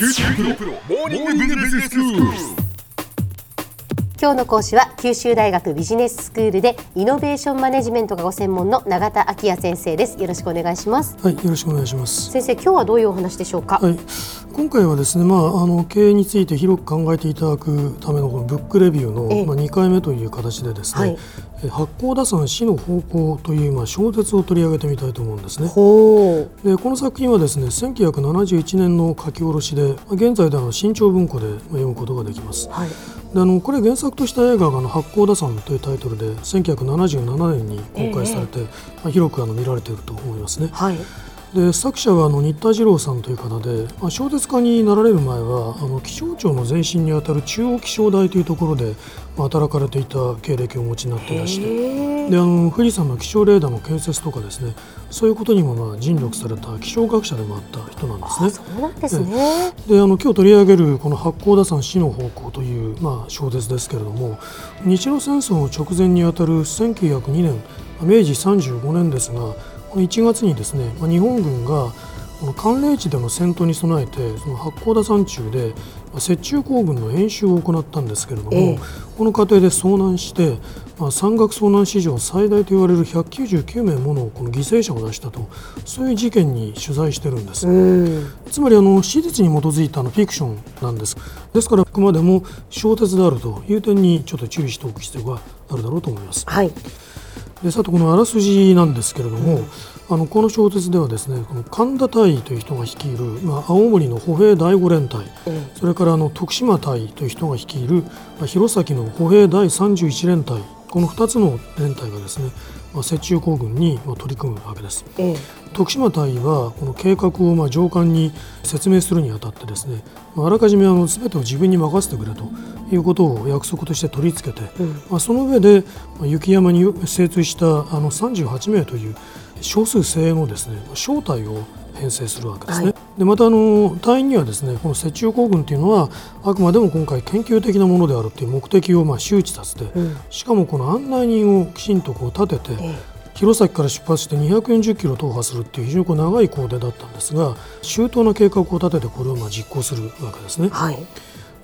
九州大学モーニングビジネススクール。今日の講師は九州大学ビジネススクールでイノベーションマネジメントがご専門の永田昭也先生です。よろしくお願いします。はい、よろしくお願いします。先生今日はどういうお話でしょうか、はい、今回はですね、まあ、あの経営について広く考えていただくためのこのブックレビューの、ええ。まあ、2回目という形でですね、はい。え発行打算死の方向という、まあ、小説を取り上げてみたいと思うんですね。でこの作品はですね1971年の書き下ろしでまあ現在では新潮文庫でまあ読むことができます。はいであのこれ原作とした映画があの発行打算というタイトルで1977年に公開されて、まあ、広くあの見られていると思いますね。はいで作者はあの新田次郎さんという方で、まあ、小説家になられる前はあの気象庁の前身にあたる中央気象台というところで、まあ、働かれていた経歴をお持ちになっていらしてであの富士山の気象レーダーの建設とかですねそういうことにもまあ尽力された気象学者でもあった人なんですね。そうなんですね、であの今日取り上げるこの八甲田山死の方向という、まあ、小説ですけれども日露戦争の直前にあたる1902年明治35年ですが1月にですねまあ日本軍が寒冷地での戦闘に備えてその八甲田山中でまあ雪中行軍の演習を行ったんですけれども、ええこの過程で遭難して、まあ、山岳遭難史上最大と言われる199名ものこの犠牲者を出したとそういう事件に取材してるんです。うんつまりあの史実に基づいたあのフィクションなんです。ですからあくまでも小説であるという点にちょっと注意しておく必要があるだろうと思います。はいでさてこのあらすじなんですけれども、あのこの小説ではですねこの神田大尉という人が率いる、まあ、青森の歩兵第五連隊えそれからあの徳島隊という人が率いる、まあ、弘前の歩兵第31連隊この2つの連隊がですね、まあ、雪中行軍にまあ取り組むわけです。ええ徳島隊はこの計画をまあ上官に説明するにあたってですねまああらかじめあの全てを自分に任せてくれということを約束として取り付けて、うんまあ、その上でまあ雪山に精通したあの38名という少数精鋭のですね正体を編成するわけですね。はいでまたあの隊員にはですねこの雪中行軍というのはあくまでも今回研究的なものであるという目的をまあ周知させて、うん。しかもこの案内人をきちんとこう立てて、え弘前から出発して240キロ踏破するっていう非常にこう長い行程だったんですが周到な計画を立ててこれをまあ実行するわけですね。え。はい。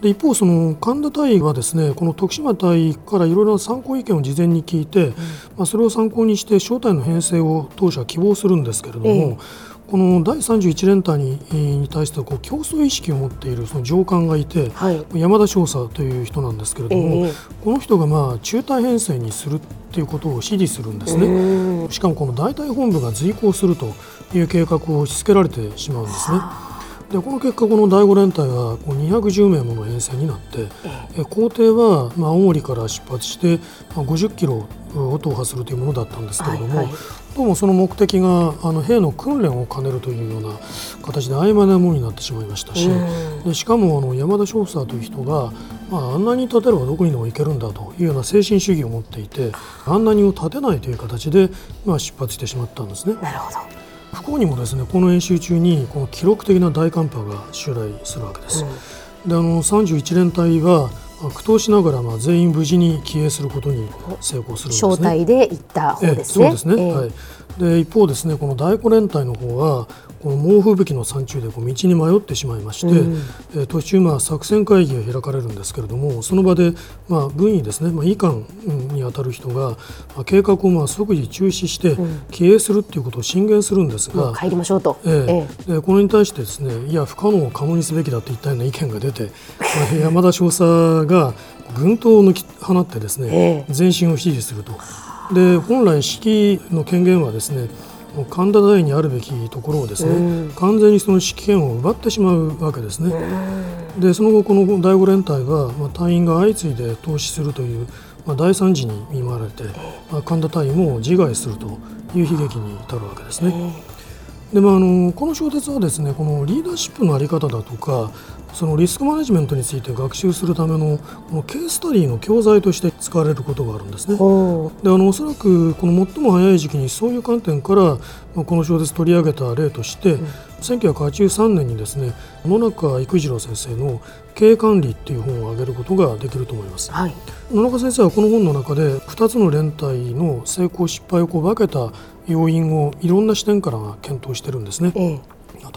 で一方その神田隊はですねこの徳島隊からいろいろな参考意見を事前に聞いて、まあ、それを参考にして正体の編成を当初は希望するんですけれども、ええこの第31連隊にに対してこう競争意識を持っているその上官がいて、はい山田少佐という人なんですけれども、ええこの人がまあ中隊編成にするっていうことを指示するんですね。うんしかもこの大隊本部が随行するという計画を押し付けられてしまうんですね。でこの結果この第5連隊はこう210名もの編成になってえ行程はまあ青森から出発してまあ50キロを踏破するというものだったんですけれども、はいはい。どうもその目的があの兵の訓練を兼ねるというような形で曖昧なものになってしまいましたし、うん。でしかもあの山田少佐という人が、まあ、あんなに立てればどこにでも行けるんだというような精神主義を持っていてあんなにを立てないという形で、まあ、出発してしまったんですね。なるほど不幸にもですねこの演習中にこの記録的な大寒波が襲来するわけです。であの31連隊はまあ苦闘しながらまあ全員無事に帰営することに成功するんですね。正体で行った方ええですねそうですね。ええはい。で一方ですねこの第五連隊の方はこの猛吹雪の山中でこう道に迷ってしまいまして、うん。えー途中まあ作戦会議が開かれるんですけれどもその場でまあ軍医ですねまあ医官うんにあたる人がまあ計画をまあ即時中止してん。帰営するっていうことを進言するんですが。もう帰りましょうと、ええ。でこれに対してですねいや不可能を可能にすべきだといったような意見が出て、まあ 山田少佐が軍刀を抜き放ってですね、ええ。前進を指示すると。で本来指揮の権限はですね神田大にあるべきところをですね、うん完全にその指揮権を奪ってしまうわけですね。でその後この第五連隊は、まあ、隊員が相次いで投資するという、まあ、大惨事に見舞われて、まあ、神田隊員も自害するという悲劇に至るわけですね。でまあ、あのこの小説はですねこのリーダーシップの在り方だとかそのリスクマネジメントについて学習するためのこのケーススタディの教材として使われることがあるんですね。ほであのおそらくこの最も早い時期にそういう観点からまあこの小説取り上げた例として、1983年にですね野中育次郎先生の「経営管理」っていう本を挙げることができると思います。はい野中先生はこの本の中で2つの連隊の成功失敗をこう分けた要因をいろんな視点から検討してるんですね。ええ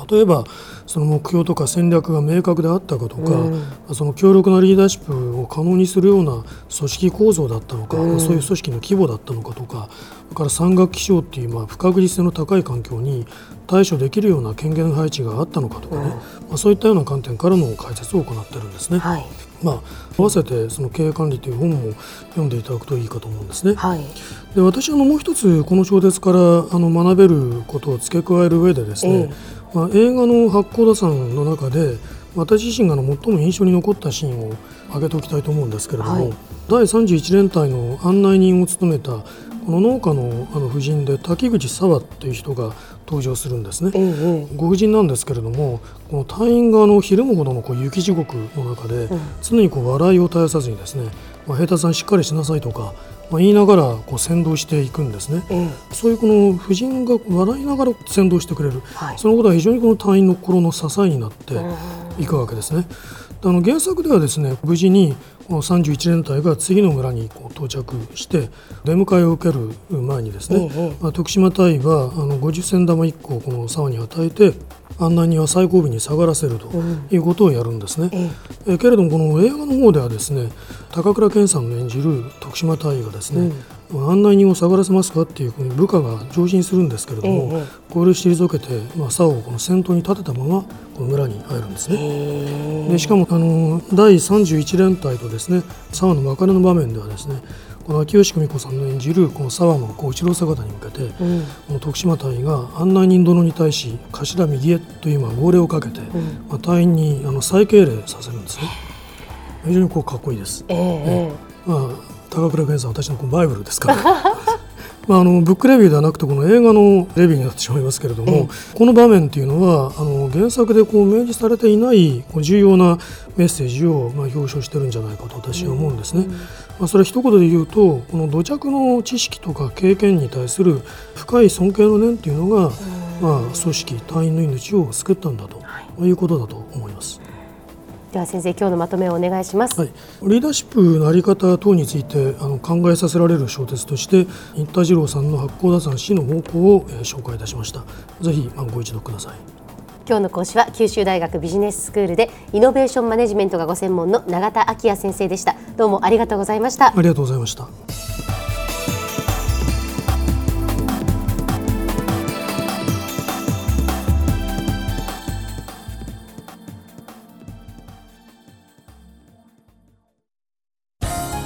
例えばその目標とか戦略が明確であったかとか、うん、その強力なリーダーシップを可能にするような組織構造だったのか、うん、そういう組織の規模だったのかとかそれから山岳気象っていうまあ不確実性の高い環境に対処できるような権限配置があったのかとかね、うん、まあ、そういったような観点からの解説を行っているんですね。はいまあ、合わせてその経営管理という本も読んでいただくといいかと思うんですね。はい、で私あのもう一つこの小説からあの学べることを付け加える上でですね、えー、まあ、映画の八甲田山の中で私自身がの最も印象に残ったシーンを挙げておきたいと思うんですけれども、はい、第31連隊の案内人を務めたこの農家のあの夫人で滝口沙和という人が登場するんですね、うんうん、ご婦人なんですけれどもこの隊員がのひるむほどのこう雪地獄の中で、常にこう笑いを絶やさずにですね、まあ、平太さんしっかりしなさいとか、まあ、言いながらこう先導していくんですね、うん、そういうこの夫人が笑いながら先導してくれる、はい、そのことは非常にこの隊員の心の支えになっていくわけですね。あの原作ではですね無事にこの31連隊が次の村にこう到着して出迎えを受ける前にですね、まあ、徳島隊はあの50銭玉1個をこの沢に与えて案内人は最後尾に下がらせるということをやるんですね。えけれどもこの映画の方ではですね高倉健さんの演じる徳島隊がですね、案内人を下がらせますかっていうふうに部下が上申するんですけれども、ええ、これを退けて、まあ、竿をこの先頭に立てたままこの村に入るんですね。でしかもあの第31連隊とですね沢の別れの場面ではですねこの秋吉久美子さんの演じるこの沢のこう後ろ姿に向けて、うん、この徳島隊が案内人殿に対し頭右へというまあ号令をかけて、うん、まあ、隊員にあの再敬礼させるんですね。非常にこうかっこいいです。えー、えー、まあ高倉健さん私のバイブルですから まあ、あのブックレビューではなくてこの映画のレビューになってしまいますけれども、この場面っていうのはあの原作でこう明示されていないこう重要なメッセージをまあ表彰してるんじゃないかと私は思うんですね。まあ、それは一言で言うとこの土着の知識とか経験に対する深い尊敬の念っていうのが、まあ、組織隊員の命を救ったんだということだと思います。では先生今日のまとめをお願いします、はい、リーダーシップのあり方等についてあの考えさせられる小説として新田次郎さんの八甲田山市の方向を、えー、紹介いたしました。ぜひ、まあ、ご一読ください。今日の講師は九州大学ビジネススクールでイノベーションマネジメントがご専門の永田昭也先生でした。どうもありがとうございました。ありがとうございました